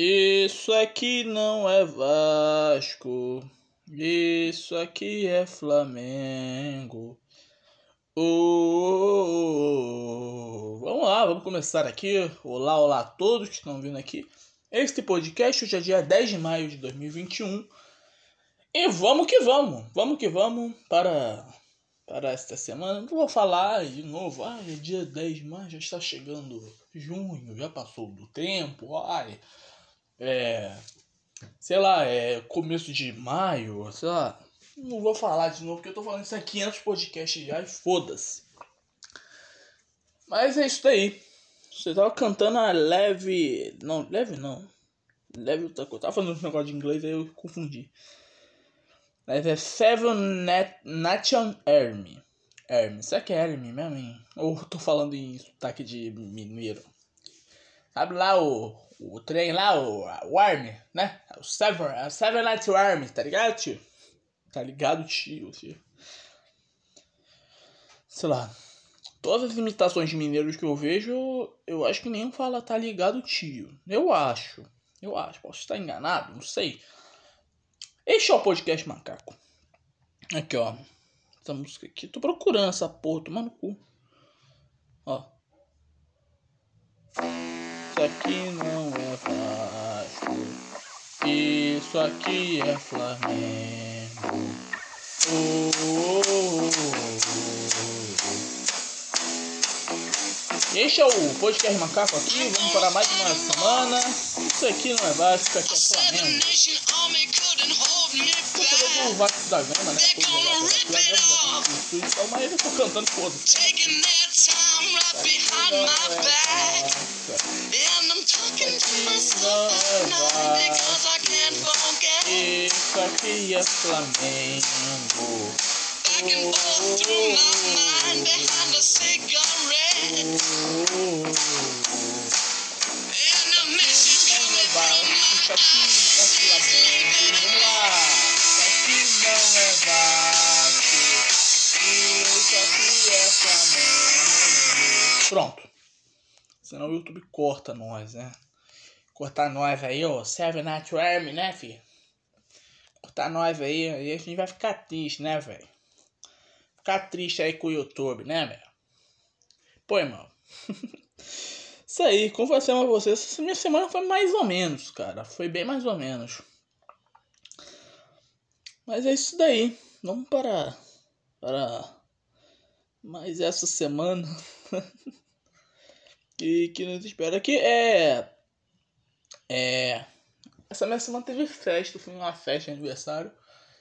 Isso aqui não é Vasco. Isso aqui é Flamengo. Oh, oh, oh, vamos lá, vamos começar aqui. Olá, olá a todos que estão vindo aqui. Este podcast hoje é dia 10 de maio de 2021. E vamos que vamos, vamos que vamos para, para esta semana. Não vou falar de novo, ah, é dia 10 de maio, já está chegando junho, já passou do tempo, ai é, sei lá, é começo de maio, sei lá. Não vou falar de novo porque eu tô falando isso há 500 podcasts já e foda-se. Mas é isso daí. Você tava cantando a leve. Não, leve não. Leve outra coisa. Tava falando um negócio de inglês aí eu confundi. Mas é Seven Nat Nation Army. Army. Será que é Army mesmo? Ou tô falando em sotaque de mineiro? Sabe lá o o trem lá, o, o Army, né? O Seven, a Seven Night Army, tá ligado, tio? Tá ligado, tio, tio? Sei lá. Todas as imitações de mineiros que eu vejo, eu acho que nenhum fala tá ligado, tio. Eu acho. Eu acho. Posso estar enganado, não sei. Este é o podcast macaco. Aqui, ó. Essa música aqui. Tô procurando essa porra, tomando cu. Ó. Aqui não é Vasco. Isso aqui é Flamengo. Oh, oh, oh, este é o podcast Macaco aqui. Vamos para mais uma semana. Isso aqui não é Vasco, isso aqui é Flamengo. Eu o Vasco da Gama, né? Todo mundo da Gama, então, mas eu tô cantando foda-se. Isso aqui é Flamengo. Back and forth through my mind behind a cigarette. And a message coming from my eyes. Vamos lá. Isso aqui não é Vasco. Isso aqui é Flamengo. Pronto. Senão o YouTube corta nós, né? Cortar nós aí, ó. Seven Night Army, né, fi? Cortar nós aí, aí a gente vai ficar triste, né, velho? Ficar triste aí com o YouTube, né, velho? Pô, irmão. Isso aí, foi a vocês? Essa minha semana foi mais ou menos, cara. Foi bem mais ou menos. Mas é isso daí. Vamos para. Para. Mais essa semana. que, que nos espera aqui é. É. Essa minha semana teve festa, fui numa festa de aniversário.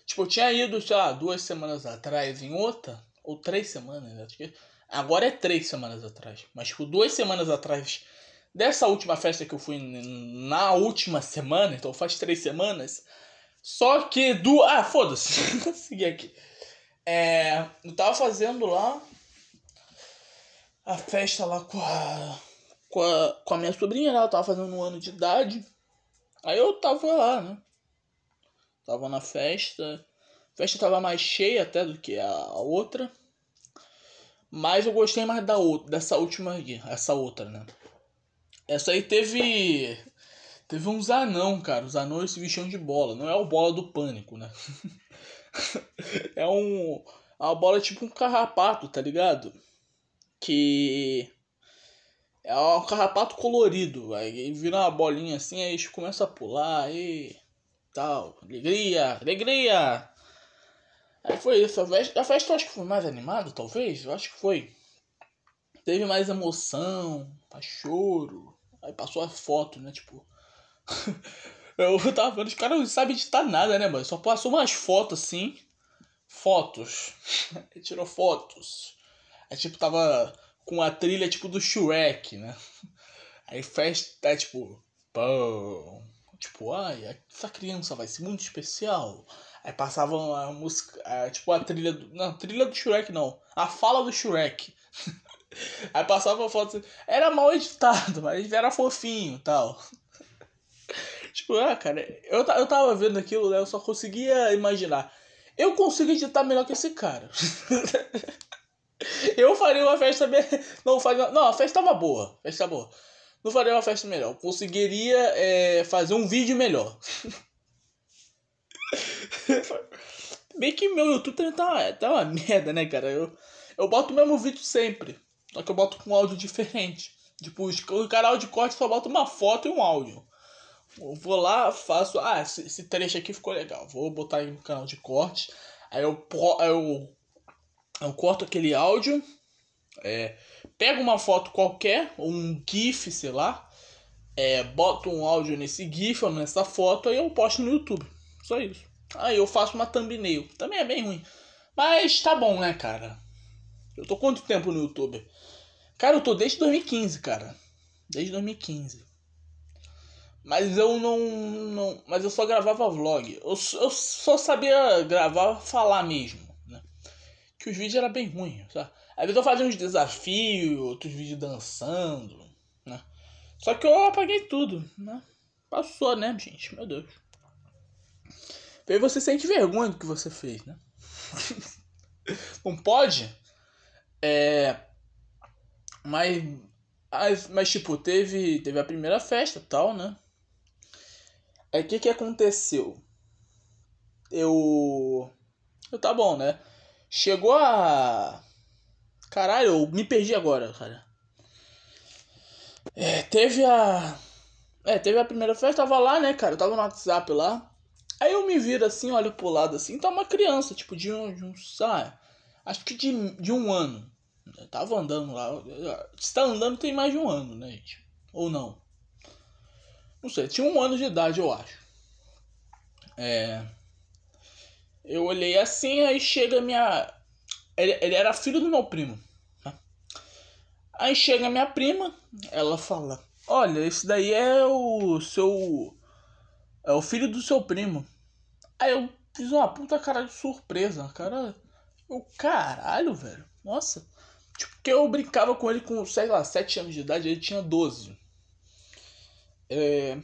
Tipo, eu tinha ido, sei lá, duas semanas atrás em outra, ou três semanas, né? acho que. Agora é três semanas atrás. Mas, tipo, duas semanas atrás dessa última festa que eu fui na última semana, então faz três semanas. Só que do. Ah, foda-se. Seguir aqui. É. Eu tava fazendo lá a festa lá com a com a, com a minha sobrinha, né? Ela tava fazendo um ano de idade. Aí eu tava lá, né? Tava na festa. A festa tava mais cheia até do que a outra. Mas eu gostei mais da outra, dessa última aqui, essa outra, né? Essa aí teve. Teve uns anão, cara. Os anões se vestiam de bola. Não é o bola do pânico, né? é um. É uma bola tipo um carrapato, tá ligado? Que é um carrapato colorido, aí vira uma bolinha assim, aí eles começam a pular e tal. Alegria, alegria! Aí foi isso, a festa, a festa eu acho que foi mais animada, talvez, eu acho que foi. Teve mais emoção, choro. Aí passou a foto, né, tipo... eu tava vendo, os caras não sabem editar nada, né, mano? Só passou umas fotos assim. Fotos. Ele tirou fotos. Aí tipo, tava com a trilha tipo do Shrek, né? Aí festa é tipo, pô, tipo, ai, essa criança vai ser muito especial. Aí passavam a música, a, tipo a trilha do, não, trilha do Shrek não, a fala do Shrek. Aí passava a foto, era mal editado, mas era fofinho, tal. tipo, ah, cara, eu, eu tava vendo aquilo, né, eu só conseguia imaginar. Eu consigo editar melhor que esse cara. Eu faria uma festa bem. Não, faria... não, a festa tava boa. A festa tava boa. não faria uma festa melhor. Conseguiria é, fazer um vídeo melhor. Bem que meu YouTube também tá uma, tá uma merda, né, cara? Eu, eu boto o mesmo vídeo sempre. Só que eu boto com um áudio diferente. Tipo, o canal de corte só bota uma foto e um áudio. Eu vou lá, faço. Ah, esse, esse trecho aqui ficou legal. Vou botar aí no canal de corte. Aí eu, eu, eu corto aquele áudio. É, pego uma foto qualquer, um GIF, sei lá. É, boto um áudio nesse GIF ou nessa foto. Aí eu posto no YouTube. Só isso. Aí eu faço uma thumbnail. Também é bem ruim. Mas tá bom, né, cara? Eu tô quanto tempo no YouTube? Cara, eu tô desde 2015, cara. Desde 2015. Mas eu não, não. Mas eu só gravava vlog. Eu, eu só sabia gravar, falar mesmo. Que os vídeos eram bem ruins, sabe? Às vezes eu fazia uns desafios, outros vídeos dançando, né? Só que eu apaguei tudo, né? Passou, né, gente? Meu Deus. Aí você sente vergonha do que você fez, né? não pode? É. Mas, mas tipo, teve, teve a primeira festa tal, né? Aí o que que aconteceu? Eu. Eu tá bom, né? Chegou a. Caralho, eu me perdi agora, cara. É, teve a. É, teve a primeira festa, tava lá, né, cara? Eu tava no WhatsApp lá. Aí eu me viro assim, olho pro lado assim, tá uma criança, tipo, de um. De um? Acho que de, de um ano. Eu tava andando lá. Se tá andando tem mais de um ano, né, gente? Ou não? Não sei, tinha um ano de idade, eu acho. É. Eu olhei assim, aí chega minha. Ele, ele era filho do meu primo. Né? Aí chega minha prima, ela fala: Olha, esse daí é o seu. É o filho do seu primo. Aí eu fiz uma puta cara de surpresa, cara. O caralho, velho. Nossa. Tipo, que eu brincava com ele com, sei lá, 7 anos de idade, ele tinha 12. É...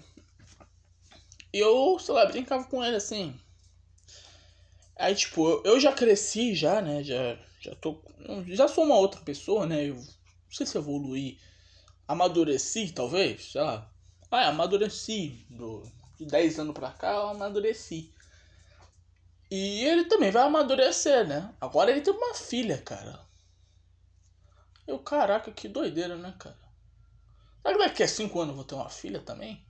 Eu, sei lá, brincava com ele assim. Aí, tipo, eu, já cresci já, né? Já, já tô. Já sou uma outra pessoa, né? Eu não sei se evoluí. Amadureci, talvez, sei lá. Ah, amadureci. Do, de 10 anos pra cá, eu amadureci. E ele também vai amadurecer, né? Agora ele tem uma filha, cara. Eu, caraca, que doideira, né, cara? Será que daqui a 5 anos eu vou ter uma filha também?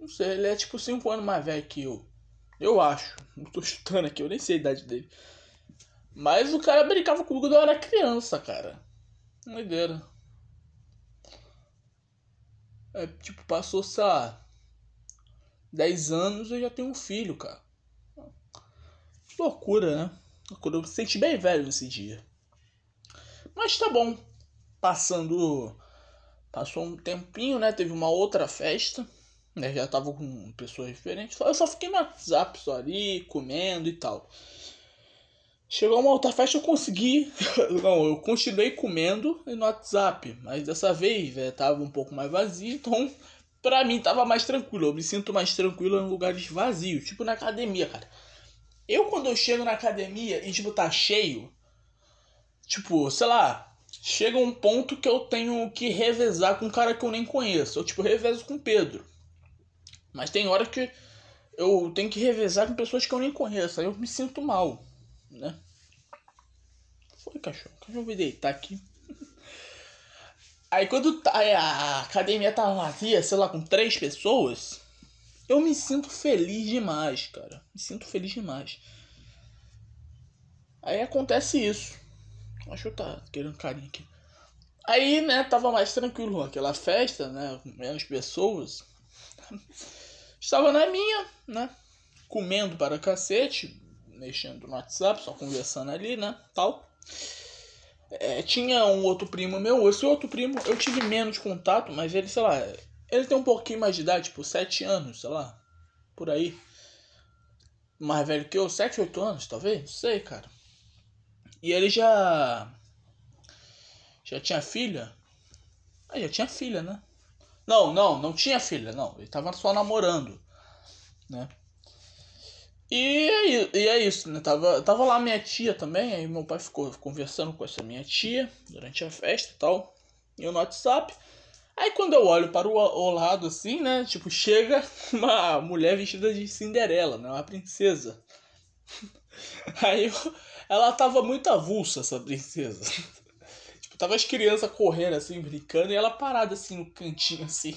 Não sei, ele é tipo 5 anos mais velho que eu. Eu acho. Não tô chutando aqui, eu nem sei a idade dele. Mas o cara brincava comigo quando eu era criança, cara. Doideira. É, tipo, passou, sei lá, 10 anos eu já tenho um filho, cara. Loucura, né? Loucura. Eu me senti bem velho nesse dia. Mas tá bom. Passando. Passou um tempinho, né? Teve uma outra festa. Né? Já tava com pessoas diferentes. Eu só fiquei no WhatsApp só ali, comendo e tal. Chegou uma outra festa, eu consegui. Não, eu continuei comendo no WhatsApp. Mas dessa vez, velho, tava um pouco mais vazio. Então, pra mim, tava mais tranquilo. Eu me sinto mais tranquilo em lugares vazios. Tipo na academia, cara. Eu, quando eu chego na academia e, tipo, tá cheio. Tipo, sei lá, chega um ponto que eu tenho que revezar com um cara que eu nem conheço. Eu, tipo, revezo com o Pedro. Mas tem hora que eu tenho que revezar com pessoas que eu nem conheço. Aí eu me sinto mal, né? Foi, cachorro. Eu vou deitar aqui. Aí quando tá, a academia tá vazia, sei lá, com três pessoas, eu me sinto feliz demais, cara. Me sinto feliz demais. Aí acontece isso. Acho que tá querendo carinho aqui. Aí, né, tava mais tranquilo aquela festa, né, com menos pessoas. Estava na minha, né, comendo para cacete, mexendo no WhatsApp, só conversando ali, né, tal. É, tinha um outro primo meu, esse outro primo eu tive menos contato, mas ele, sei lá, ele tem um pouquinho mais de idade, tipo 7 anos, sei lá, por aí. Mais velho que eu, 7, 8 anos, talvez, não sei, cara. E ele já. Já tinha filha? Ah, já tinha filha, né? Não, não, não tinha filha, não. Ele tava só namorando, né? E é, e é isso, né? Tava, tava lá minha tia também, aí meu pai ficou conversando com essa minha tia durante a festa e tal. E no WhatsApp. Aí quando eu olho para o, o lado assim, né? Tipo, chega uma mulher vestida de Cinderela, né? Uma princesa. Aí eu, ela tava muito avulsa, essa princesa. Tava as crianças correndo assim, brincando, e ela parada assim no cantinho assim.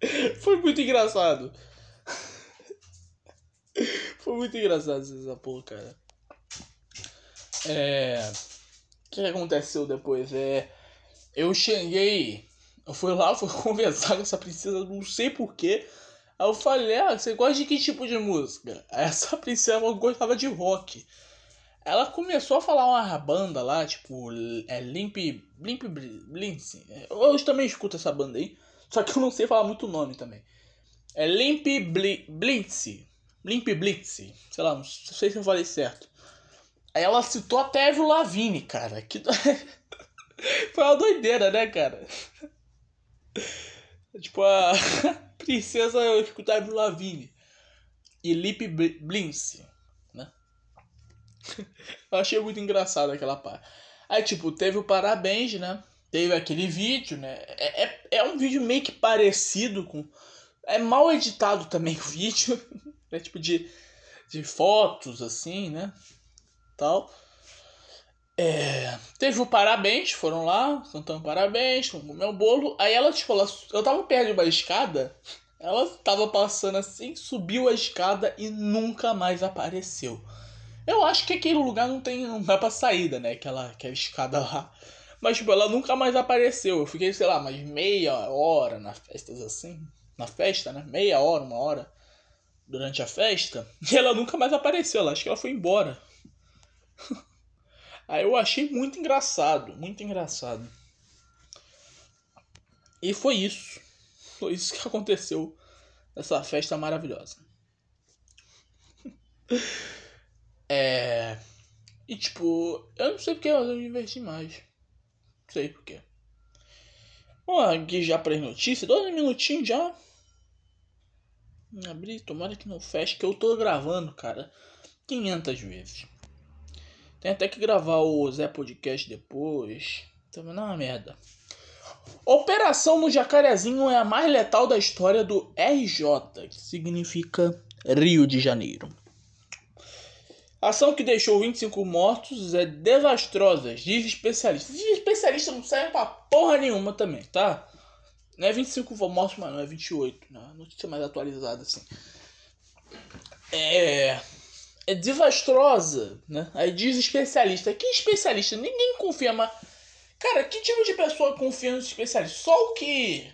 Foi muito engraçado. Foi muito engraçado essa porra, cara. É. O que aconteceu depois? É. Eu cheguei. Eu fui lá, fui conversar com essa princesa, não sei porquê. Aí eu falei, ah, você gosta de que tipo de música? Essa princesa gostava de rock. Ela começou a falar uma banda lá, tipo, é Limp. Limp Blitz. Eu também escuto essa banda aí. Só que eu não sei falar muito o nome também. É Limp Blitz. Limp Blitz. Sei lá, não sei se eu falei certo. Aí ela citou até Evo Lavigne, cara. Que... Foi uma doideira, né, cara? tipo, a princesa escutar Evo Lavigne. E Blince, né? Eu achei muito engraçado aquela parte. Aí, tipo, teve o parabéns, né? Teve aquele vídeo, né? É, é, é um vídeo meio que parecido com. É mal editado também o vídeo. É tipo de, de fotos, assim, né? Tal. É, teve o parabéns, foram lá, cantando parabéns, com meu bolo. Aí ela, tipo, ela, eu tava perto de uma escada. Ela tava passando assim, subiu a escada e nunca mais apareceu. Eu acho que aquele lugar não tem. não dá pra saída, né? Aquela, aquela escada lá. Mas, tipo, ela nunca mais apareceu. Eu fiquei, sei lá, mais meia hora nas festas assim. Na festa, né? Meia hora, uma hora. Durante a festa. E ela nunca mais apareceu. Ela, acho que ela foi embora. Aí eu achei muito engraçado. Muito engraçado. E foi isso. Foi isso que aconteceu nessa festa maravilhosa. É. E tipo, eu não sei porque eu me diverti mais sei porquê. Bom, aqui já para as notícias, dois minutinhos já. Abri, tomara que não feche, que eu tô gravando, cara, 500 vezes. Tem até que gravar o Zé Podcast depois. Também não é uma merda. Operação no Jacarezinho é a mais letal da história do RJ, que significa Rio de Janeiro. A ação que deixou 25 mortos é desastrosa, diz especialista. Diz especialista não serve pra porra nenhuma também, tá? Não é 25 mortos, mas não é 28, né? Notícia mais atualizada assim. É. É desastrosa, né? Aí diz especialista. Que especialista? Ninguém confia, mas. Cara, que tipo de pessoa confia nos especialistas? Só o que.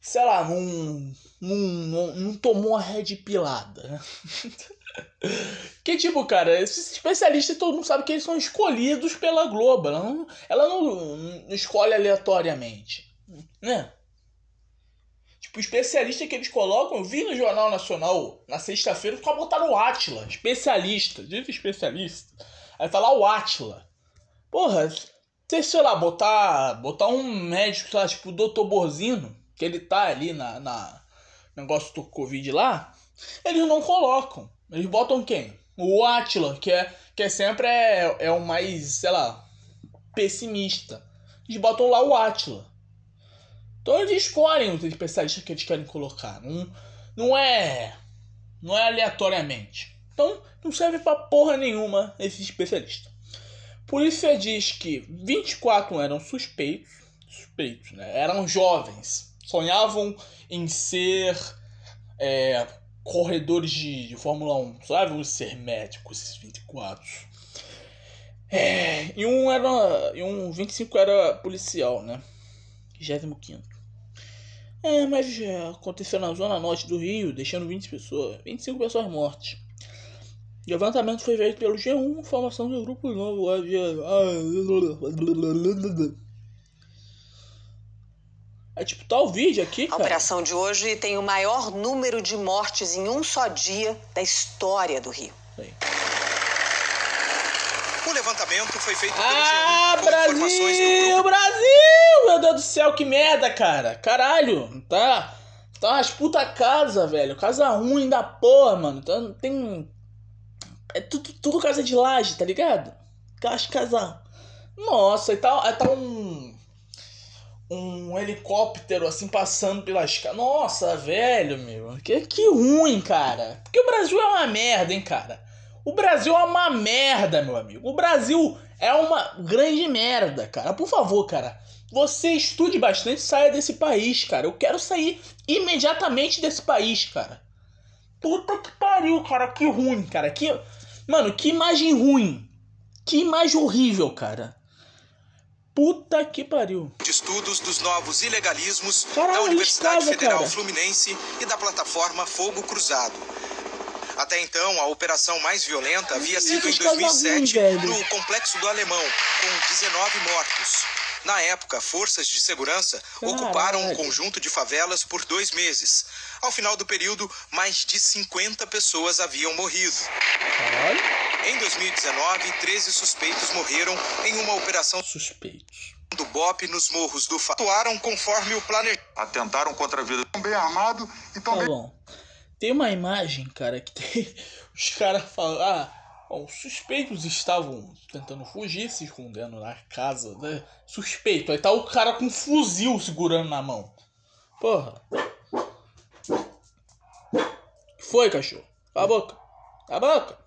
Sei lá, não. Não, não, não tomou a red pilada, né? Que tipo, cara, esses especialistas todo mundo sabe que eles são escolhidos pela Globo. Ela não, ela não, não escolhe aleatoriamente. Né? Tipo, especialista que eles colocam, eu vi no Jornal Nacional na sexta-feira, ficava botando o Atila, especialista, diz especialista. Aí tá lá o Atila. Porra, se, sei lá, botar, botar um médico, sei lá, tipo o Dr. Borzino, que ele tá ali na, na negócio do Covid lá, eles não colocam. Eles botam quem? O Atila, que é, que é sempre é, é o mais, sei lá, pessimista. Eles botam lá o Atila. Então eles escolhem os especialistas que eles querem colocar. Não, não é. Não é aleatoriamente. Então não serve pra porra nenhuma esse especialista. Polícia diz que 24 eram suspeitos. Suspeitos, né? Eram jovens. Sonhavam em ser. É, corredores de, de Fórmula 1. Só vão ser médicos esses 24. É, e um era. E um 25 era policial, né? 25. É, mas é, aconteceu na zona norte do Rio, deixando 20 pessoas, 25 pessoas mortas. O levantamento foi feito pelo G1, formação do grupo novo. É tipo, tá o vídeo aqui, cara. A operação de hoje tem o maior número de mortes em um só dia da história do Rio. Aí. O levantamento foi feito pelo ah, Brasil, Brasil! Meu Deus do céu, que merda, cara. Caralho, tá... Tá umas puta casa, velho. Casa ruim da porra, mano. Tá, tem... É tudo, tudo casa de laje, tá ligado? Casa, casa... Nossa, e tá, tá um um helicóptero assim passando pelas. Nossa, velho, meu. Que, que ruim, cara. Porque o Brasil é uma merda, hein, cara. O Brasil é uma merda, meu amigo. O Brasil é uma grande merda, cara. Por favor, cara. Você estude bastante e saia desse país, cara. Eu quero sair imediatamente desse país, cara. Puta que pariu, cara. Que ruim, cara. Que. Mano, que imagem ruim. Que imagem horrível, cara. Puta que pariu. De estudos dos novos ilegalismos Caralho, da Universidade Federal cara. Fluminense e da plataforma Fogo Cruzado. Até então, a operação mais violenta havia sido em Esses caras 2007 ruins, velho. no Complexo do Alemão, com 19 mortos. Na época, forças de segurança Caralho. ocuparam um conjunto de favelas por dois meses. Ao final do período, mais de 50 pessoas haviam morrido. Caralho. Em 2019, 13 suspeitos morreram em uma operação Suspeitos. do BOP nos morros do Fa. Atuaram conforme o planejado. atentaram contra a vida tão bem armado e tão Tá bom. Tem uma imagem, cara, que tem. Os caras falam. Ah, ó, os suspeitos estavam tentando fugir, se escondendo na casa, né? Suspeito. Aí tá o cara com um fuzil segurando na mão. Porra. Foi, cachorro? Cala a boca. Cala a boca.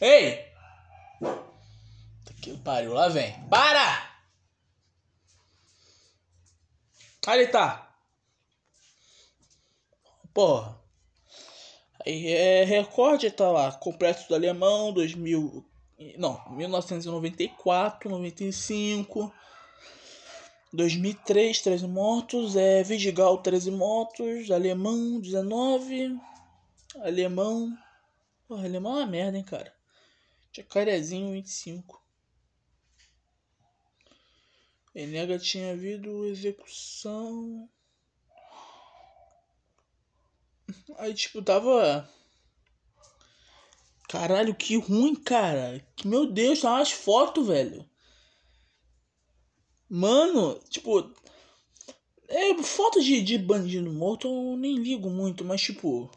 Ei! Que pariu, lá vem. Para! Ali tá. Porra. Aí é recorde, tá lá. Complexo do Alemão, 2000. Não, 1994, 95. 2003, 13 mortos. É Vidigal, 13 mortos. Alemão, 19. Alemão. Porra, alemão é uma merda, hein, cara. Jacarezinho, 25. Enega tinha havido execução. Aí, tipo, tava. Caralho, que ruim, cara. Meu Deus, tá umas fotos, velho. Mano, tipo. É, foto de, de bandido morto eu nem ligo muito, mas, tipo.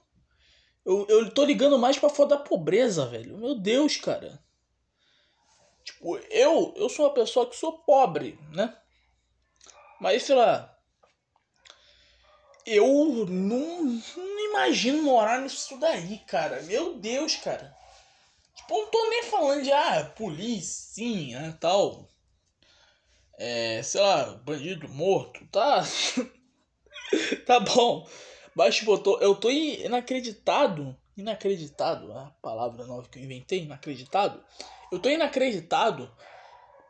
Eu, eu tô ligando mais pra foto da pobreza, velho. Meu Deus, cara. Tipo, eu, eu sou uma pessoa que sou pobre, né? Mas, sei lá. Eu não, não imagino morar nisso daí, cara. Meu Deus, cara. Tipo, não tô nem falando de, ah, polícia, tal. É, sei lá, bandido morto, tá? tá bom. Mas, tipo, tô, eu tô inacreditado. Inacreditado, a palavra nova que eu inventei, inacreditado. Eu tô inacreditado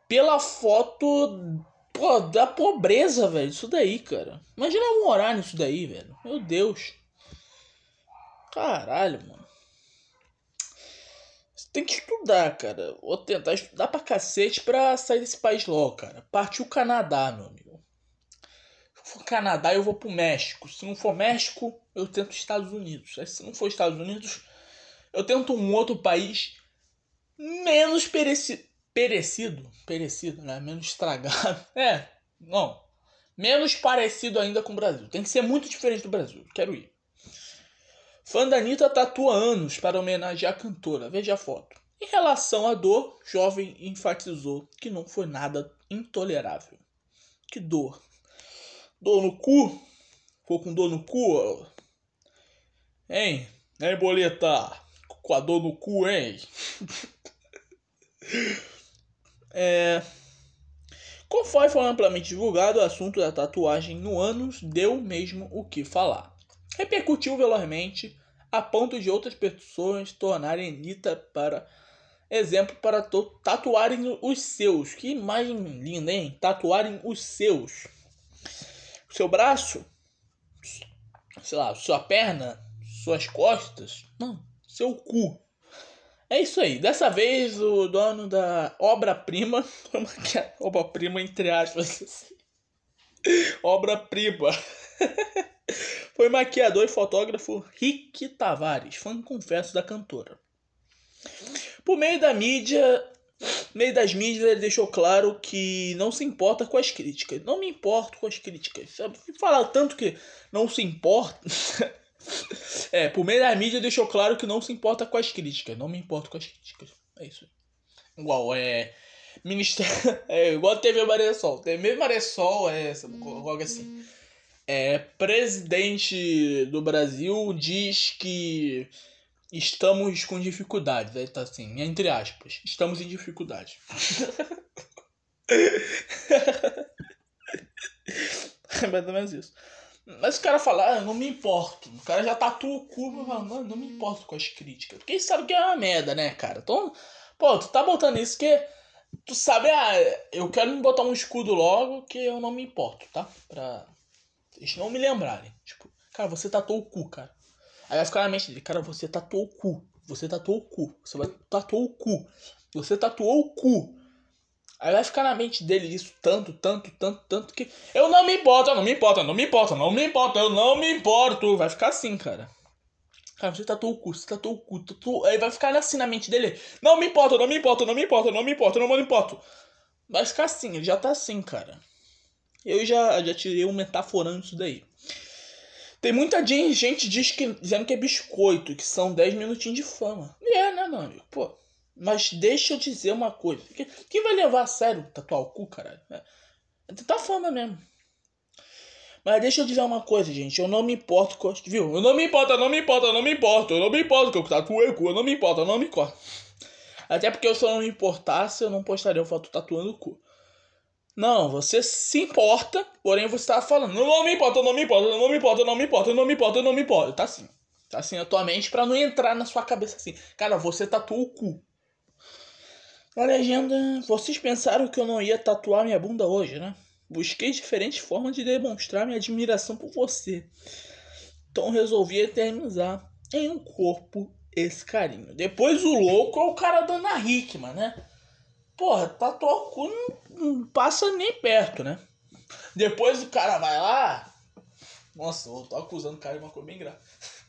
pela foto pô, da pobreza, velho. Isso daí, cara. Imagina eu morar nisso daí, velho. Meu Deus. Caralho, mano. Você tem que estudar, cara. Vou tentar estudar pra cacete pra sair desse país logo, cara. Partiu o Canadá, meu amigo. Se for Canadá, eu vou pro México. Se não for México, eu tento Estados Unidos. Aí, se não for Estados Unidos, eu tento um outro país menos pereci perecido. Perecido, né? Menos estragado. É, não. Menos parecido ainda com o Brasil. Tem que ser muito diferente do Brasil. Quero ir. Fã da Anitta tatua anos para homenagear a cantora. Veja a foto. Em relação à dor, jovem enfatizou que não foi nada intolerável. Que dor? Dor no cu? Ficou com dor no cu? Hein? Hein, boleta? Com a dor no cu, hein? é... Conforme foi amplamente divulgado, o assunto da tatuagem no ânus deu mesmo o que falar. Repercutiu velozmente a ponto de outras pessoas tornarem Anitta para exemplo para tatuarem os seus. Que imagem linda, hein? Tatuarem os seus. Seu braço, sei lá, sua perna, suas costas. Não, seu cu. É isso aí. Dessa vez o dono da obra-prima, foi maquiado- obra-prima entre aspas, assim. obra-prima, foi maquiador e fotógrafo Rick Tavares, fã confesso da cantora. Por meio da mídia, meio das mídias, ele deixou claro que não se importa com as críticas. Não me importo com as críticas. Falar tanto que não se importa. É, por meio da mídia deixou claro que não se importa com as críticas. Não me importo com as críticas. É isso. Igual, é. Ministério. É igual TV Maressol. TV Maressol é essa, algo assim. É, presidente do Brasil diz que estamos com dificuldades. Aí tá assim, entre aspas. Estamos em dificuldade. é mais ou menos isso. Mas o cara fala, ah, não me importo. O cara já tatua o cu, mas fala, não, não me importo com as críticas. Porque sabe que é uma merda, né, cara? Então, pô, tu tá botando isso que tu sabe, ah, eu quero me botar um escudo logo que eu não me importo, tá? Pra eles não me lembrarem. Tipo, cara, você tatuou o cu, cara. Aí vai ficar na mente dele, cara, você tatuou o cu. Você tatuou o cu. Você vai tatuou o cu. Você tatuou o cu. Aí vai ficar na mente dele isso tanto, tanto, tanto, tanto que. Eu não me importo, eu não me importo, eu não me importo, não me importo, eu não me importo. Vai ficar assim, cara. Cara, você tatuou o cu, você tatuou o cu, tatuou... Aí vai ficar assim na mente dele. Não me importa, não me importa, não me importa, não me importa, não me importa. Vai ficar assim, ele já tá assim, cara. Eu já, já tirei um metaforando isso daí. Tem muita gente diz que, dizendo que é biscoito, que são 10 minutinhos de fama. E é, né, meu amigo? Pô. Mas deixa eu dizer uma coisa. Quem vai levar a sério tatuar o cu, caralho? É, é tentar fama mesmo. Mas deixa eu dizer uma coisa, gente. Eu não me importo com. Viu? Eu não me importo, eu não me importo, eu não me importo. Eu não me importo que eu tatuei o cu. Eu não me importo, eu não me importo. Até porque se eu não me importasse, eu não postaria foto tatuando o cu. Não, você se importa, porém você tá falando, não me importa, eu não me importo, eu não me importo, eu não me importo, eu não me importo, eu não me importo. Tá assim. Tá assim atualmente para não entrar na sua cabeça assim. Cara, você tatuou o cu. A legenda, vocês pensaram que eu não ia tatuar minha bunda hoje, né? Busquei diferentes formas de demonstrar minha admiração por você. Então resolvi eternizar em um corpo esse carinho. Depois o louco é o cara da Ana Hickman, né? Porra, tatuar o cu não, não passa nem perto, né? Depois o cara vai lá. Nossa, eu tô acusando o cara de uma coisa bem grave.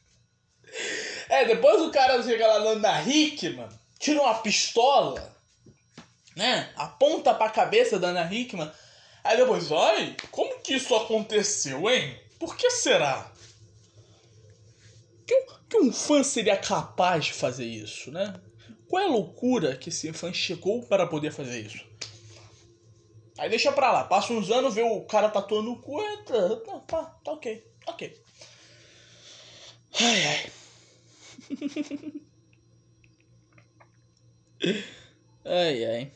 É, depois o cara chega lá na Ana Hickman, tira uma pistola, né? Aponta pra cabeça da Ana Hickman Aí depois, ai, como que isso aconteceu, hein? Por que será? Que, que um fã seria capaz de fazer isso, né? Qual é a loucura que esse fã chegou para poder fazer isso? Aí deixa pra lá, passa uns anos, vê o cara tatuando o cu, é, tá, tá, tá, tá ok, ok. Ai, ai. ai, ai.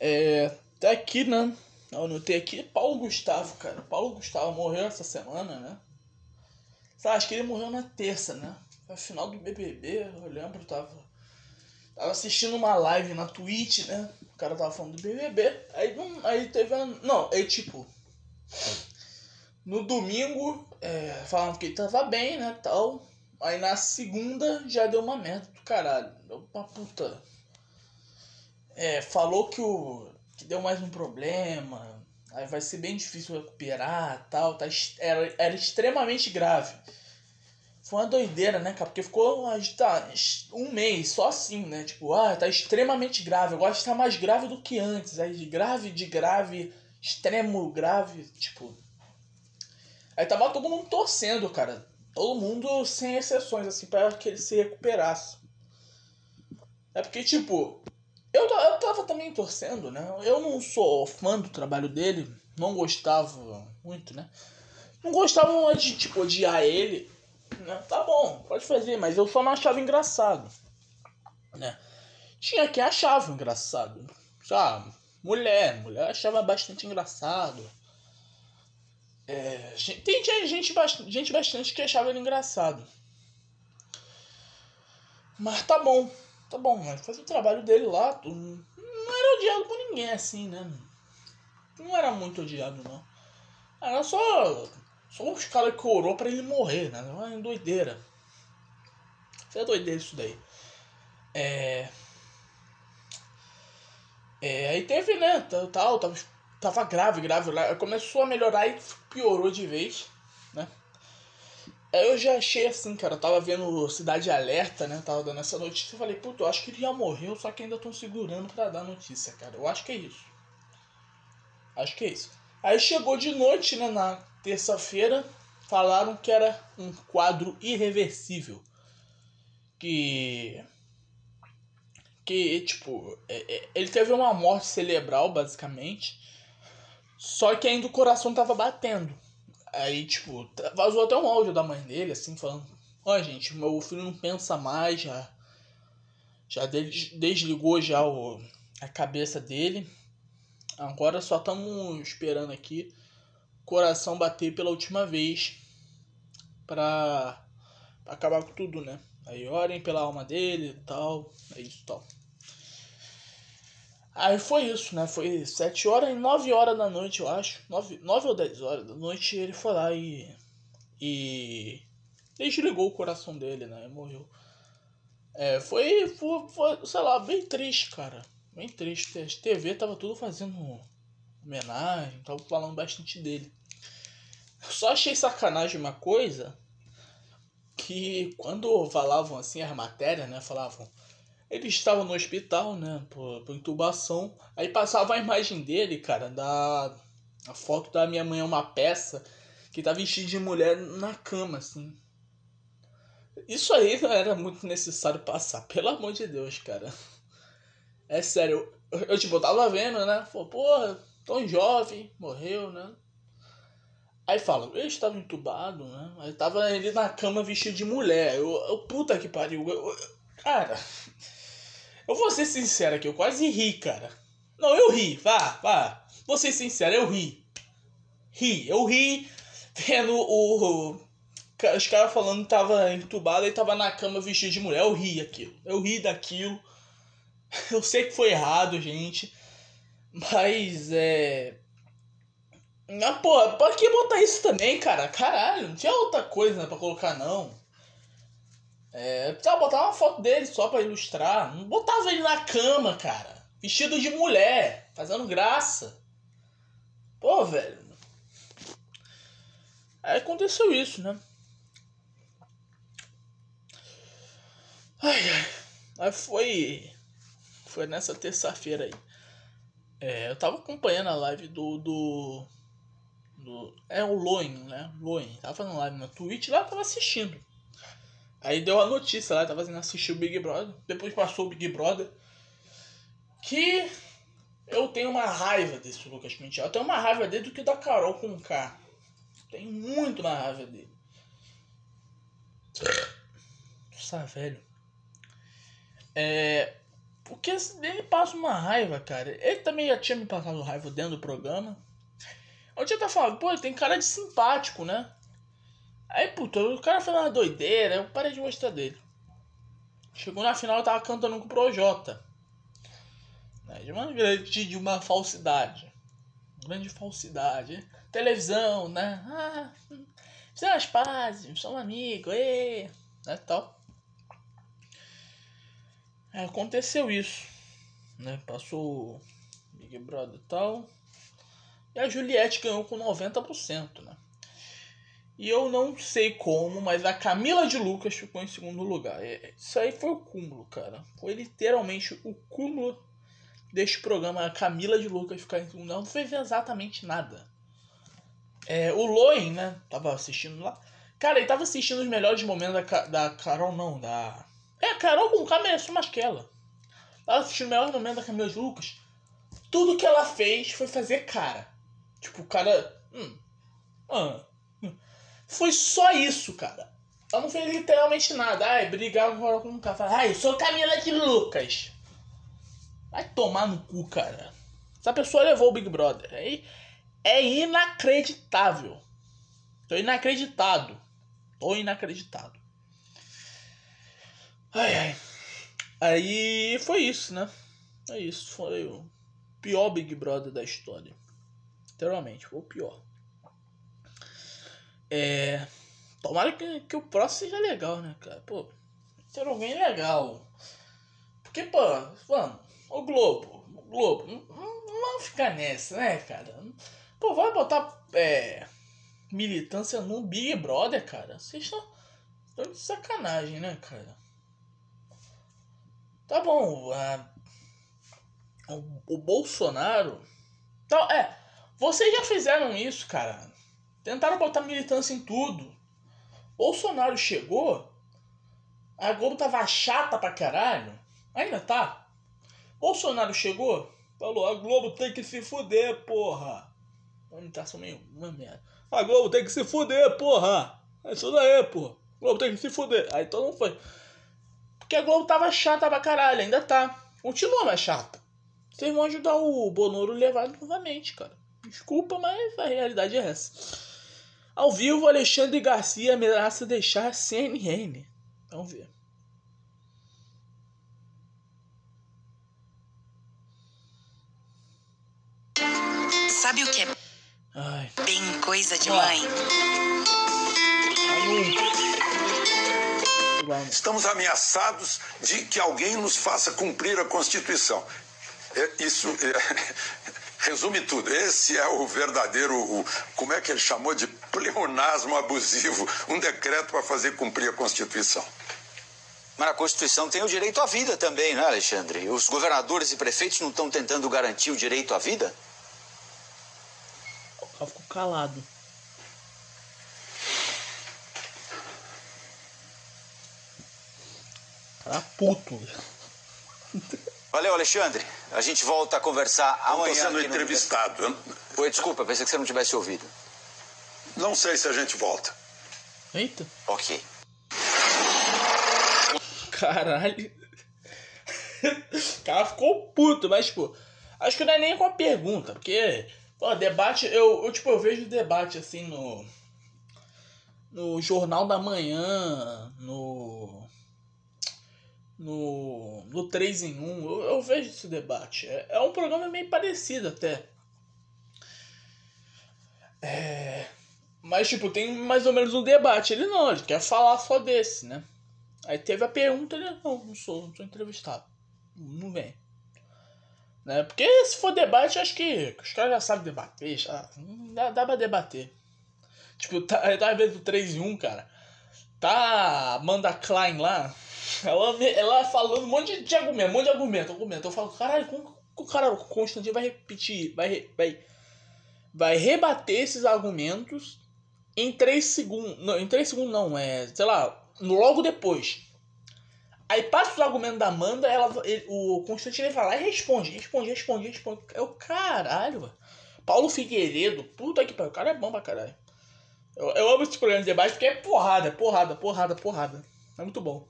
É, tá aqui, né? Eu anotei aqui Paulo Gustavo, cara. Paulo Gustavo morreu essa semana, né? Sabe, acho que ele morreu na terça, né? Foi a final do BBB, eu lembro, tava, tava assistindo uma live na Twitch, né? O cara tava falando do BBB. Aí, não, aí teve a. Não, aí tipo. No domingo, é, falando que ele tava bem, né? Tal. Aí na segunda já deu uma merda do caralho. Deu uma puta. É, falou que o que deu mais um problema, aí vai ser bem difícil recuperar tal, tá, era, era extremamente grave. Foi uma doideira, né, cara? Porque ficou tá, um mês só assim, né? Tipo, ah, tá extremamente grave. Agora está mais grave do que antes. Aí de grave, de grave, extremo grave, tipo. Aí tava todo mundo torcendo, cara. Todo mundo sem exceções, assim, para que ele se recuperasse. É porque, tipo, eu, eu tava também torcendo, né? Eu não sou fã do trabalho dele, não gostava muito, né? Não gostava de, tipo, odiar ele, né? Tá bom, pode fazer, mas eu só não achava engraçado, né? Tinha quem achava engraçado, sabe? Mulher, mulher achava bastante engraçado. É, tem gente, gente bastante que achava ele engraçado. Mas tá bom, Tá bom, mas faz o trabalho dele lá. Não era odiado por ninguém assim, né? Não era muito odiado, não. Era só. Só os caras que orou pra ele morrer, né? Uma doideira. Isso é doideira isso daí. É. É, aí teve, né? Tal, tava, tava grave, grave lá. Começou a melhorar e piorou de vez? Eu já achei assim, cara. Eu tava vendo Cidade Alerta, né? Tava dando essa notícia. Eu falei, puta, eu acho que ele já morreu, só que ainda estão segurando pra dar notícia, cara. Eu acho que é isso. Acho que é isso. Aí chegou de noite, né? Na terça-feira, falaram que era um quadro irreversível. Que. que, tipo, é, é, ele teve uma morte cerebral, basicamente. Só que ainda o coração tava batendo. Aí, tipo, vazou até um áudio da mãe dele, assim, falando: Ó, oh, gente, meu filho não pensa mais, já. Já desligou já o, a cabeça dele. Agora só estamos esperando aqui o coração bater pela última vez pra, pra acabar com tudo, né? Aí orem pela alma dele e tal. É isso tal. Aí foi isso, né? Foi 7 horas e 9 horas da noite, eu acho. 9, 9 ou 10 horas da noite ele foi lá e. E. Desligou o coração dele, né? E morreu. É, foi, foi, foi, sei lá, bem triste, cara. Bem triste. A TV tava tudo fazendo homenagem, tava falando bastante dele. Só achei sacanagem uma coisa que quando falavam assim as matérias, né, falavam ele estava no hospital, né, por, por intubação. Aí passava a imagem dele, cara, da a foto da minha mãe é uma peça que tá vestida de mulher na cama, assim. Isso aí não era muito necessário passar, pelo amor de Deus, cara. É sério, eu, eu tipo, eu tava vendo, né? Falei, porra, tão jovem, morreu, né? Aí fala, ele estava entubado, né? Aí tava ele na cama vestido de mulher. Eu, eu puta que pariu. Eu, eu, cara, eu vou ser sincero aqui, eu quase ri, cara. Não, eu ri, vá, vá. Vou ser sincero, eu ri. Ri, eu ri vendo o. o os caras falando que tava entubado e tava na cama vestido de mulher. Eu ri aquilo. Eu ri daquilo. Eu sei que foi errado, gente. Mas é. Ah, pô, pra que botar isso também, cara? Caralho, não tinha outra coisa né, pra colocar, não. É, precisava botar uma foto dele só pra ilustrar. Não botava ele na cama, cara. Vestido de mulher, fazendo graça. Pô, velho. Aí aconteceu isso, né? Ai, ai. Aí foi. Foi nessa terça-feira aí. É, eu tava acompanhando a live do, do do, é o Loen, né? Loen. Tava fazendo live na Twitch lá, tava assistindo. Aí deu a notícia lá, tava fazendo assistir o Big Brother. Depois passou o Big Brother. Que eu tenho uma raiva desse Lucas Penteado. Eu tenho uma raiva dele do que da Carol com K. Tenho muito mais raiva dele. Nossa, velho. É. Porque ele passa uma raiva, cara. Ele também já tinha me passado raiva dentro do programa. O dia tá falando, pô, ele tem cara de simpático, né? Aí, puta, o cara foi uma doideira, eu parei de gostar dele. Chegou na final, eu tava cantando com o Projota. Né? De uma grande, de uma falsidade. Grande falsidade. Televisão, né? Ah, fizeram as pazes, somos amigos, e né, tal. Aconteceu isso, né? Passou Big Brother e tal. E a Juliette ganhou com 90%, né? E eu não sei como, mas a Camila de Lucas ficou em segundo lugar. É, isso aí foi o cúmulo, cara. Foi literalmente o cúmulo deste programa. A Camila de Lucas ficar em segundo. Ela não fez exatamente nada. É, o Loen, né? Tava assistindo lá. Cara, ele tava assistindo os melhores momentos da, da Carol, não, da. É, a Carol com mereceu mais que ela. Tava assistindo os melhores momentos da Camila de Lucas. Tudo que ela fez foi fazer cara. Tipo, o cara. Hum, ah. Foi só isso, cara. Ela não fez literalmente nada. Ai, brigava com um cara. Ai, eu sou Camila de Lucas. Vai tomar no cu, cara. Essa pessoa levou o Big Brother. É, é inacreditável. Tô inacreditado. Tô inacreditado. Ai, ai. Aí foi isso, né? É isso. Foi o pior Big Brother da história. Literalmente, foi o pior. É. Tomara que, que o próximo seja legal, né, cara? Pô, ser alguém legal. Porque, pô, mano, o Globo, o Globo, não, não ficar nessa, né, cara? Pô, vai botar é, militância no Big Brother, cara? Vocês estão de sacanagem, né, cara? Tá bom, a, o, o Bolsonaro. Então, é, vocês já fizeram isso, cara. Tentaram botar militância em tudo. Bolsonaro chegou. A Globo tava chata pra caralho. Ainda tá. Bolsonaro chegou, falou, a Globo tem que se fuder, porra. Uma imitação meio uma merda. A Globo tem que se fuder, porra. É isso daí, porra. A Globo tem que se fuder. Aí todo mundo foi. Porque a Globo tava chata pra caralho, ainda tá. Continua mais chata. Vocês vão ajudar o Bonoro levar novamente, cara. Desculpa, mas a realidade é essa. Ao vivo, Alexandre Garcia ameaça deixar a CNN. Vamos ver. Sabe o que é Ai. bem coisa de Ó. mãe? Vamos. Estamos ameaçados de que alguém nos faça cumprir a Constituição. É, isso é, resume tudo. Esse é o verdadeiro, o- como é que ele chamou de pleonasmo abusivo, um decreto para fazer cumprir a Constituição. Mas a Constituição tem o direito à vida também, não é, Alexandre? Os governadores e prefeitos não estão tentando garantir o direito à vida? O cara ficou calado. Cara puto. Valeu, Alexandre. A gente volta a conversar Estou amanhã. sendo aqui no- entrevistado. Eu Oi, desculpa, pensei que você não tivesse ouvido. Não sei se a gente volta. Eita. Ok. Caralho. O cara ficou puto, mas, tipo, acho que não é nem com a pergunta, porque, pô, debate, eu, eu, tipo, eu vejo debate, assim, no, no Jornal da Manhã, no, no, no 3 em 1, eu, eu vejo esse debate. É, é um programa meio parecido até. É, mas, tipo, tem mais ou menos um debate. Ele não, ele quer falar só desse, né? Aí teve a pergunta, ele, não, não sou, não sou entrevistado. Não vem. Né? Porque se for debate, acho que os caras já sabem debater, já, dá, dá pra debater. Tipo, tá, tá às vezes o 3 em 1, cara. Tá Amanda Klein lá, ela, ela falando um monte de argumento, um monte de argumento, argumento. Eu falo, caralho, como que o cara, o Constantino vai repetir, vai, vai, vai rebater esses argumentos em 3 segundos. Não, em 3 segundos não, é, sei lá, logo depois. Aí passa os argumentos da Amanda, ela, ele- o Constantino vai lá e responde, responde, responde, responde. É o caralho. Paulo Figueiredo, puta que pariu, o cara é bom pra caralho. Eu, eu amo esse programa de debate porque é porrada, porrada, porrada, porrada. É muito bom.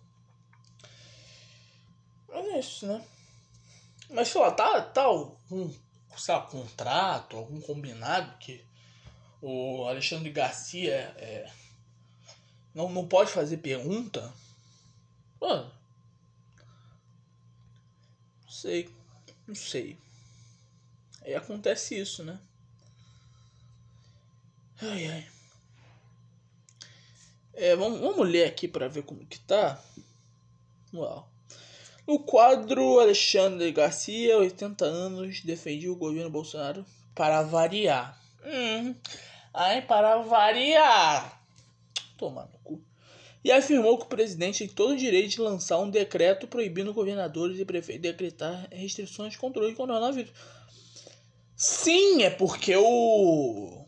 Mas é isso, né? Mas sei lá, tá, tá algum, sei lá, contrato, algum combinado que o Alexandre Garcia é, não, não pode fazer pergunta? Não sei. Não sei. Aí acontece isso, né? Ai, ai. É, vamos, vamos ler aqui para ver como que tá. Uau. No quadro, Alexandre Garcia, 80 anos, defendia o governo Bolsonaro para variar. Hum. Ai, para variar. Tomar no cu. E afirmou que o presidente tem todo o direito de lançar um decreto proibindo governadores e prefeitos decretar restrições de controle do coronavírus. Sim, é porque o.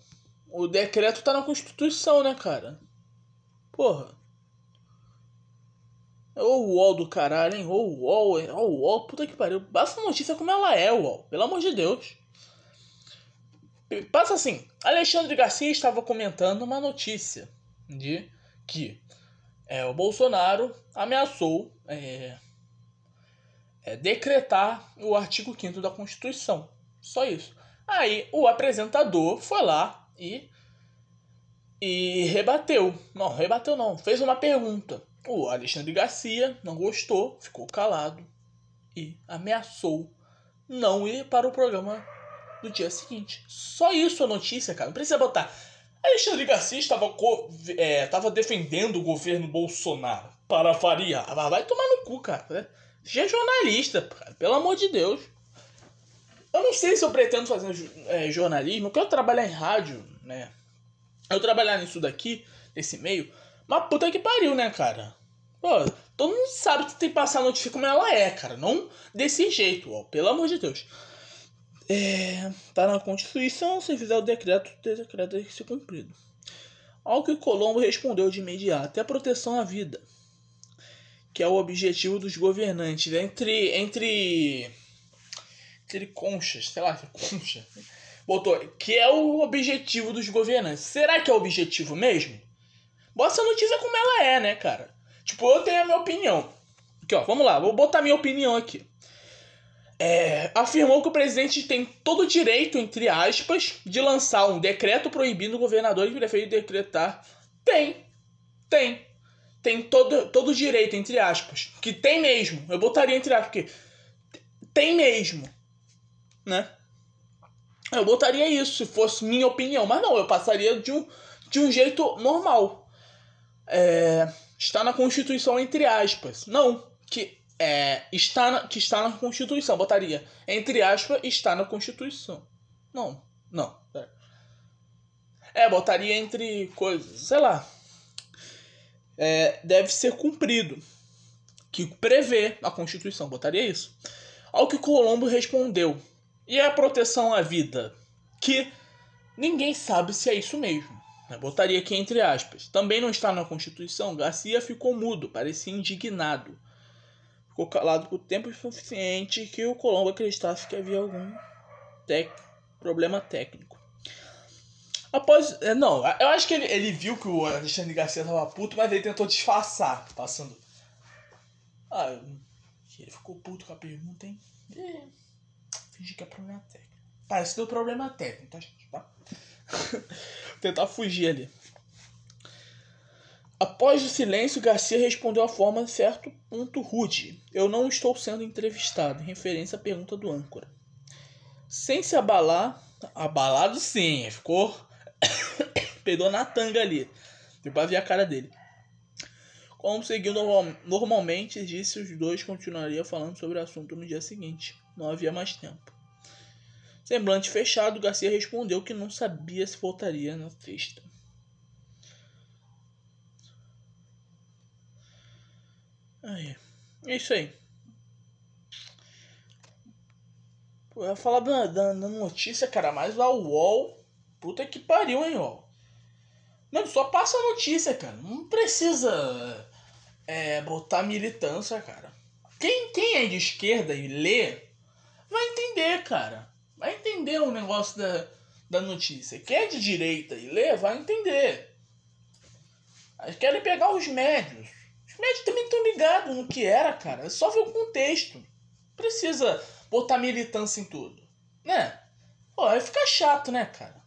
O decreto tá na Constituição, né, cara? Porra. Ô UOL do caralho, hein? Ô UOL, é- ô UOL, puta que pariu. Basta notícia como ela é, UOL. Pelo amor de Deus. Passa assim, Alexandre Garcia estava comentando uma notícia de que é, o Bolsonaro ameaçou é, é, decretar o artigo 5 da Constituição. Só isso. Aí o apresentador foi lá e, e rebateu. Não, rebateu não. Fez uma pergunta. O Alexandre Garcia não gostou, ficou calado e ameaçou não ir para o programa do dia seguinte. Só isso a notícia, cara. Não precisa botar. Alexandre Garcia estava, é, estava defendendo o governo Bolsonaro para variar. Ah, Vai tomar no cu, cara. né? Seja jornalista, cara. Pelo amor de Deus. Eu não sei se eu pretendo fazer é, jornalismo, eu trabalhar em rádio, né? Eu trabalhar nisso daqui, nesse meio. Mas puta que pariu, né, cara? Pô, todo mundo sabe que tem que passar a notícia como ela é, cara. Não desse jeito, ó. Pelo amor de Deus. É, tá na Constituição, se fizer o decreto, o decreto tem que ser cumprido. Ao que Colombo respondeu de imediato, é a proteção à vida, que é o objetivo dos governantes. Entre, entre aquele conchas, sei lá, concha. Botou que é o objetivo dos governantes. Será que é o objetivo mesmo? Bota essa notícia como ela é, né, cara? Tipo, eu tenho a minha opinião. Aqui, ó, vamos lá, vou botar minha opinião aqui. É, afirmou que o presidente tem todo o direito, entre aspas, de lançar um decreto proibindo o governador e prefeito decretar. Tem. Tem. Tem todo, todo o direito, entre aspas. Que tem mesmo. Eu botaria entre aspas, porque tem mesmo. Né? Eu botaria isso se fosse minha opinião. Mas não, eu passaria de um, de um jeito normal. É, está na Constituição, entre aspas. Não, que, é, está na, que está na Constituição. Botaria, entre aspas, está na Constituição. Não, não. É, botaria entre coisas, sei lá. É, deve ser cumprido. Que prevê a Constituição. Botaria isso. Ao que Colombo respondeu. E a proteção à vida? Que ninguém sabe se é isso mesmo. Botaria aqui entre aspas. Também não está na Constituição. Garcia ficou mudo, parecia indignado. Ficou calado por tempo suficiente que o Colombo acreditasse que havia algum tec... problema técnico. Após. É, não, eu acho que ele, ele viu que o Alexandre Garcia tava puto, mas ele tentou disfarçar, passando. Ah, ele ficou puto com a pergunta, hein? É, fingi que é problema técnico. Parece que deu problema técnico, tá, gente? Tá? Tentar fugir ali. Após o silêncio, Garcia respondeu a forma certo ponto rude. Eu não estou sendo entrevistado, em referência à pergunta do âncora. Sem se abalar, abalado sim, ficou. Pegou na tanga ali. Deu pra ver a cara dele. Como seguiu normal, normalmente, disse os dois continuariam falando sobre o assunto no dia seguinte. Não havia mais tempo. Semblante fechado, Garcia respondeu que não sabia se voltaria na sexta. Aí, é isso aí. Eu ia falar da, da, da, notícia, cara, mas a UOL. Puta que pariu, hein, UOL. Mano, só passa a notícia, cara. Não precisa é, botar militância, cara. Quem, quem é de esquerda e lê, vai entender, cara vai entender o negócio da, da notícia. Quem é de direita e lê, vai entender. Eles querem pegar os médios. Os médios também estão ligados no que era, cara. É só ver o contexto. Precisa botar militância em tudo. Né? Pô, vai ficar chato, né, cara?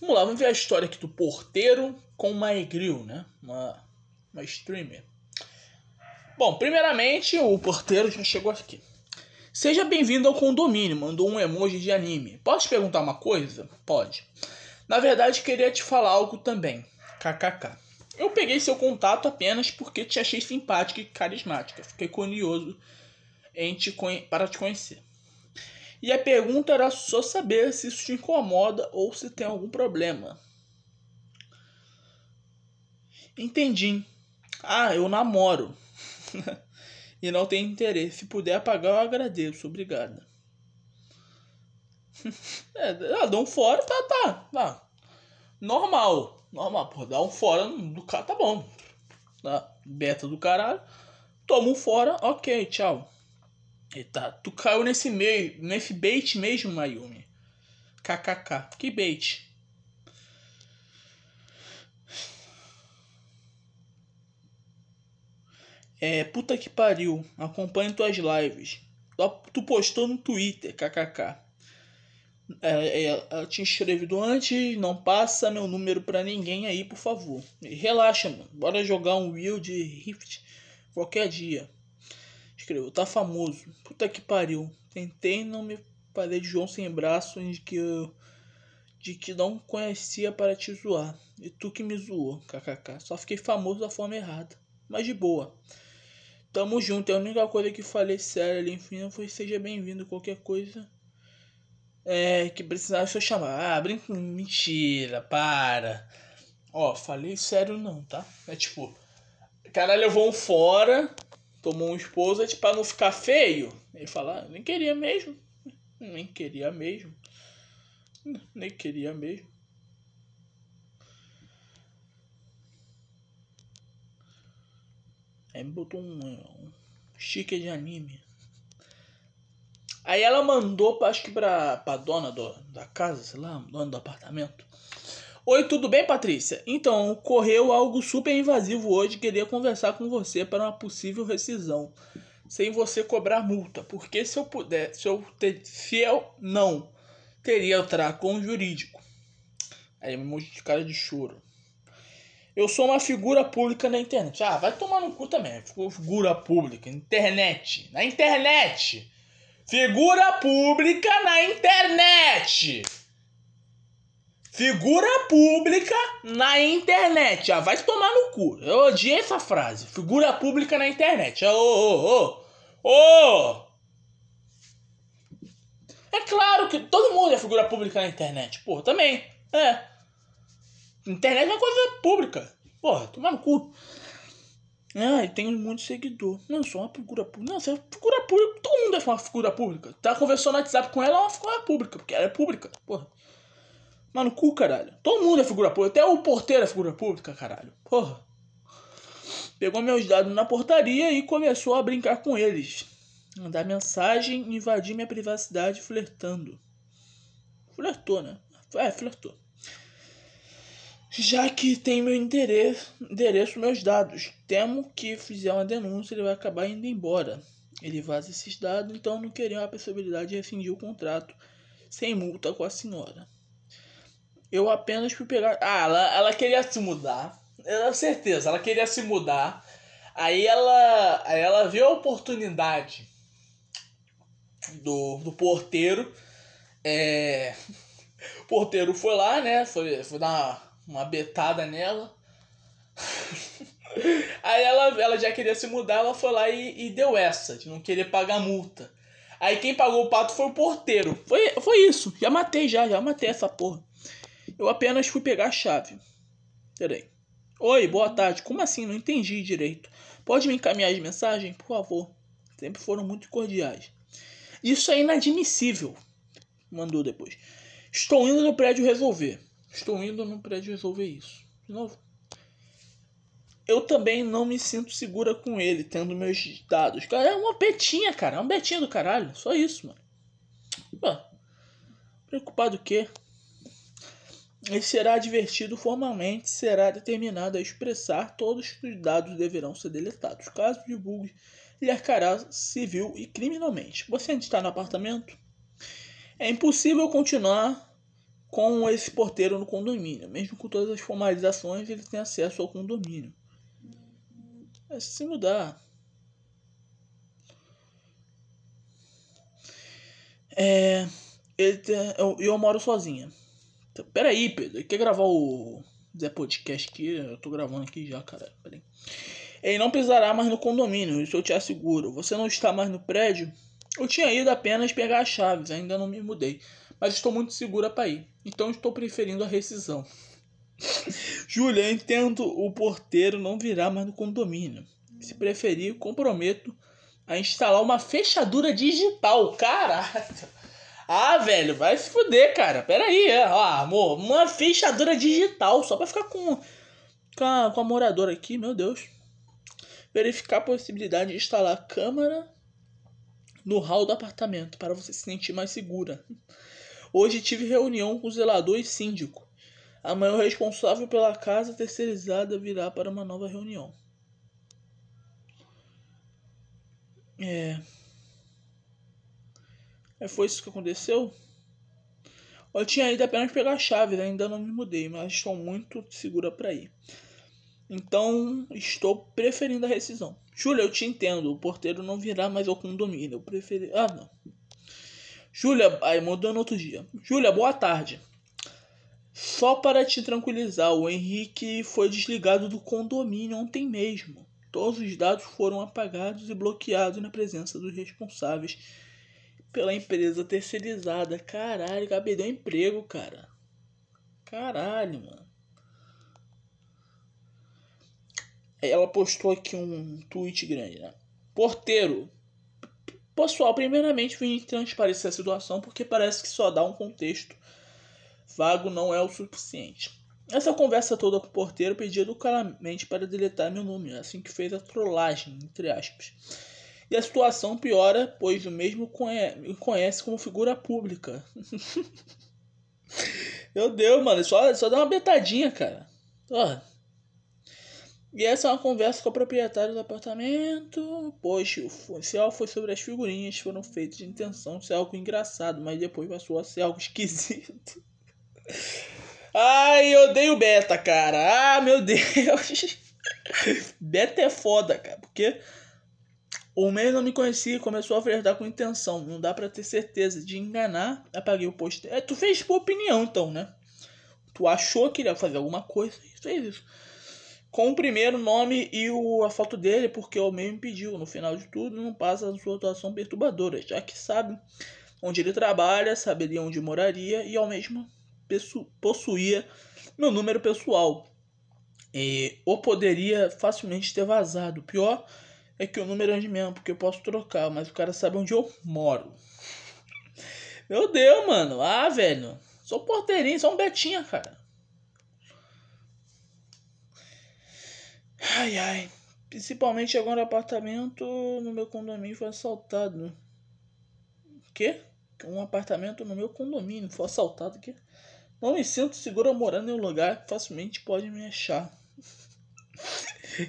Vamos lá, vamos ver a história aqui do porteiro com uma Egril, né? Uma, uma streamer. Bom, primeiramente o porteiro já chegou aqui. Seja bem-vindo ao condomínio, mandou um emoji de anime. Posso te perguntar uma coisa? Pode. Na verdade, queria te falar algo também. KKK. Eu peguei seu contato apenas porque te achei simpática e carismática. Fiquei curioso em te para te conhecer. E a pergunta era só saber se isso te incomoda ou se tem algum problema. Entendi. Ah, eu namoro. e não tem interesse. Se puder apagar, eu agradeço. Obrigada. é, dá um fora, tá, tá, tá. Normal. Normal, pô, dá um fora do cara, tá bom. Tá? Beta do caralho. Toma um fora, ok, tchau. Eita, tu caiu nesse meio, nesse bait mesmo, Mayumi. KKK. Que bait? É, puta que pariu. Acompanhe tuas lives. Tu postou no Twitter, kkk. É, é, ela tinha escrevido antes, não passa meu número pra ninguém aí, por favor. Relaxa, mano. Bora jogar um Will de Rift qualquer dia. Escreveu, tá famoso. Puta que pariu. Tentei não me fazer de João sem braço de que eu, de que não conhecia para te zoar. E tu que me zoou, kkk. Só fiquei famoso da forma errada. Mas de boa. Tamo junto. A única coisa que falei sério ali, enfim, foi seja bem-vindo. Qualquer coisa é, que precisar eu chamar. Ah, brinca. Mentira, para. Ó, falei sério não, tá? É tipo, o cara levou um fora, tomou um esposa, tipo, pra não ficar feio. Ele fala, ah, nem queria mesmo. Nem queria mesmo. Nem queria mesmo. Aí me botou um, um de anime. Aí ela mandou, acho que pra, pra dona do, da casa, sei lá, dona do apartamento. Oi, tudo bem, Patrícia? Então, ocorreu algo super invasivo hoje. Queria conversar com você para uma possível rescisão. Sem você cobrar multa. Porque se eu puder, se eu, ter, se eu não teria o com o jurídico. Aí me de cara de choro. Eu sou uma figura pública na internet. Ah, vai tomar no cu também. Figura pública, internet. Na internet. Figura pública na internet. Figura pública na internet. Ah, vai tomar no cu. Eu odiei essa frase. Figura pública na internet. Ô, ô, ô. Ô! É claro que todo mundo é figura pública na internet. Porra, também. É. Internet é uma coisa pública. Porra, tomar no cu. Ah, e tem muito seguidor. Não, sou uma figura pública. Não, você é figura pública. Todo mundo é uma figura pública. Tá conversando no WhatsApp com ela, é uma figura pública. Porque ela é pública. Porra. Mano, cu, caralho. Todo mundo é figura pública. Até o porteiro é figura pública, caralho. Porra. Pegou meus dados na portaria e começou a brincar com eles. Mandar mensagem, invadir minha privacidade flertando. Flertou, né? É, flertou. Já que tem meu endereço, endereço, meus dados. Temo que fizer uma denúncia ele vai acabar indo embora. Ele vaza esses dados, então não queria a possibilidade de rescindir o contrato sem multa com a senhora. Eu apenas fui pegar. Ah, ela, ela queria se mudar. Eu certeza, ela queria se mudar. Aí ela, aí ela viu a oportunidade do, do porteiro. É, o porteiro foi lá, né? Foi, foi dar uma, uma betada nela. Aí ela, ela já queria se mudar, ela foi lá e, e deu essa, de não querer pagar multa. Aí quem pagou o pato foi o porteiro. Foi, foi isso. Já matei já, já matei essa porra. Eu apenas fui pegar a chave. Peraí. Oi, boa tarde. Como assim? Não entendi direito. Pode me encaminhar as mensagens, por favor? Sempre foram muito cordiais. Isso é inadmissível. Mandou depois. Estou indo no prédio resolver. Estou indo no prédio resolver isso. De novo. Eu também não me sinto segura com ele, tendo meus dados. Cara, é uma betinha, cara. É uma betinha do caralho. Só isso, mano. Pô, preocupado o quê? Ele será advertido formalmente, será determinado a expressar todos os dados deverão ser deletados. Caso divulgue, lhe arcará civil e criminalmente. Você ainda está no apartamento? É impossível continuar com esse porteiro no condomínio. Mesmo com todas as formalizações, ele tem acesso ao condomínio. É se mudar. É, ele tem, eu, eu moro sozinha. Pera aí, Pedro. Quer gravar o Zé Podcast aqui? Eu tô gravando aqui já, cara. Peraí. Ele não pisará mais no condomínio, isso eu te asseguro. Você não está mais no prédio? Eu tinha ido apenas pegar as chaves, ainda não me mudei. Mas estou muito segura para ir. Então estou preferindo a rescisão. Júlia, entendo o porteiro não virá mais no condomínio. Se preferir, comprometo a instalar uma fechadura digital. Caraca! Ah, velho, vai se fuder, cara. Pera aí, é, ó, amor, uma fechadura digital só pra ficar com, com, a, com a moradora aqui, meu Deus. Verificar a possibilidade de instalar câmera no hall do apartamento para você se sentir mais segura. Hoje tive reunião com o zelador e síndico. Amanhã o responsável pela casa terceirizada virá para uma nova reunião. É. É, foi isso que aconteceu? Eu tinha ido apenas pegar a chave, né? ainda não me mudei, mas estou muito segura para ir. Então, estou preferindo a rescisão. Júlia, eu te entendo, o porteiro não virá mais ao condomínio. Eu preferi. Ah, não. Júlia, aí mudou no outro dia. Júlia, boa tarde. Só para te tranquilizar, o Henrique foi desligado do condomínio ontem mesmo. Todos os dados foram apagados e bloqueados na presença dos responsáveis pela empresa terceirizada. Caralho, Gabi deu emprego, cara. Caralho, mano. Ela postou aqui um tweet grande, né? Porteiro. Pessoal, primeiramente vim transparecer a situação porque parece que só dá um contexto vago não é o suficiente. Essa conversa toda com o porteiro pedi educadamente para deletar meu nome, assim que fez a trollagem, entre aspas E a situação piora, pois o mesmo me conhece como figura pública. Meu Deus, mano, só, só dá uma betadinha, cara. Ó. E essa é uma conversa com o proprietário do apartamento. Pois o céu foi sobre as figurinhas foram feitas de intenção de ser algo engraçado, mas depois passou a ser algo esquisito. Ai, eu odeio beta, cara. Ah, meu Deus. beta é foda, cara, porque o meio não me conhecia começou a flertar com intenção. Não dá para ter certeza de enganar. Apaguei o post. É, tu fez por opinião, então, né? Tu achou que ele ia fazer alguma coisa e fez isso. Com o primeiro nome e o, a foto dele, porque o meio me pediu. No final de tudo, não passa a sua atuação perturbadora, já que sabe onde ele trabalha, saberia onde moraria e ao mesmo possuía meu número pessoal. E, ou poderia facilmente ter vazado. Pior é que o número é de mesmo, porque eu posso trocar, mas o cara sabe onde eu moro. Meu Deus, mano. Ah, velho. Sou porteirinho, sou um betinha, cara. Ai, ai. Principalmente agora apartamento no meu condomínio foi assaltado. Quê? Um apartamento no meu condomínio foi assaltado aqui. Não me sinto segura morando em um lugar que facilmente pode me achar.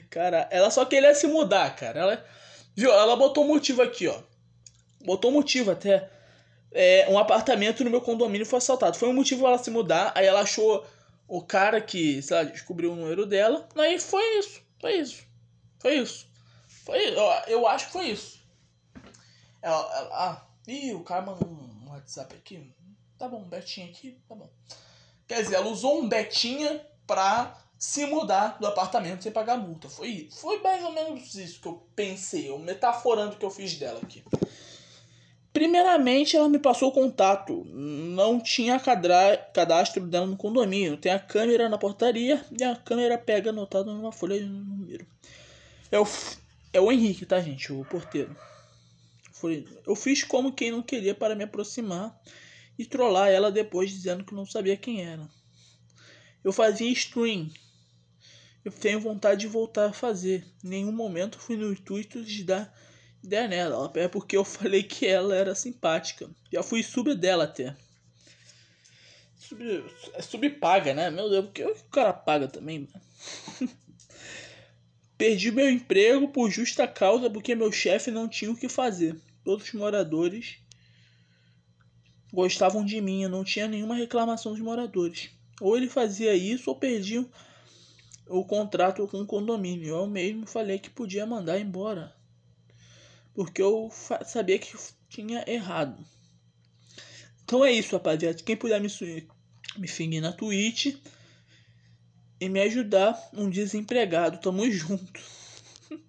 Cara, ela só queria se mudar, cara. Ela, viu? Ela botou motivo aqui, ó. Botou motivo até. É, um apartamento no meu condomínio foi assaltado. Foi um motivo ela se mudar. Aí ela achou o cara que, sei lá, descobriu o número dela. Aí foi isso. Foi isso. Foi isso. Foi. Eu, eu acho que foi isso. Ela, ela, ah, ih, o cara mandou um WhatsApp aqui. Tá bom, Betinha aqui, tá bom. Quer dizer, ela usou um Betinha pra se mudar do apartamento sem pagar multa. Foi, foi mais ou menos isso que eu pensei, eu metaforando o que eu fiz dela aqui. Primeiramente, ela me passou o contato. Não tinha cadastro dela no condomínio. Tem a câmera na portaria e a câmera pega anotado numa folha de número. É o, é o Henrique, tá, gente? O porteiro. Eu fiz como quem não queria para me aproximar e trollar ela depois dizendo que não sabia quem era. Eu fazia stream eu tenho vontade de voltar a fazer. Em nenhum momento fui no intuito de dar ideia nela. É porque eu falei que ela era simpática. Já fui sub dela até. Sub, é subpaga, né? Meu Deus, porque o cara paga também, mano. Perdi meu emprego por justa causa porque meu chefe não tinha o que fazer. Todos os moradores gostavam de mim, eu não tinha nenhuma reclamação dos moradores. Ou ele fazia isso ou perdiam o contrato com o condomínio. Eu mesmo falei que podia mandar embora. Porque eu sabia que tinha errado. Então é isso, rapaziada. Quem puder me, me seguir na Twitch e me ajudar, um desempregado, tamo junto.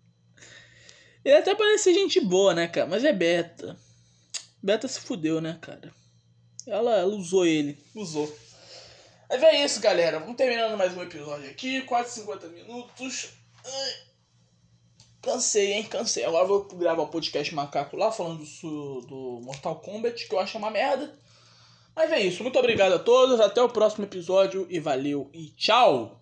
Ele até parece gente boa, né, cara? Mas é beta. Beta se fudeu, né, cara? Ela, ela usou ele. Usou. Mas é isso, galera. Vamos terminando mais um episódio aqui. Quase 50 minutos. Ai. Cansei, hein? Cansei. Agora vou gravar o podcast macaco lá falando do, do Mortal Kombat, que eu acho uma merda. Mas é isso. Muito obrigado a todos. Até o próximo episódio. E valeu e tchau!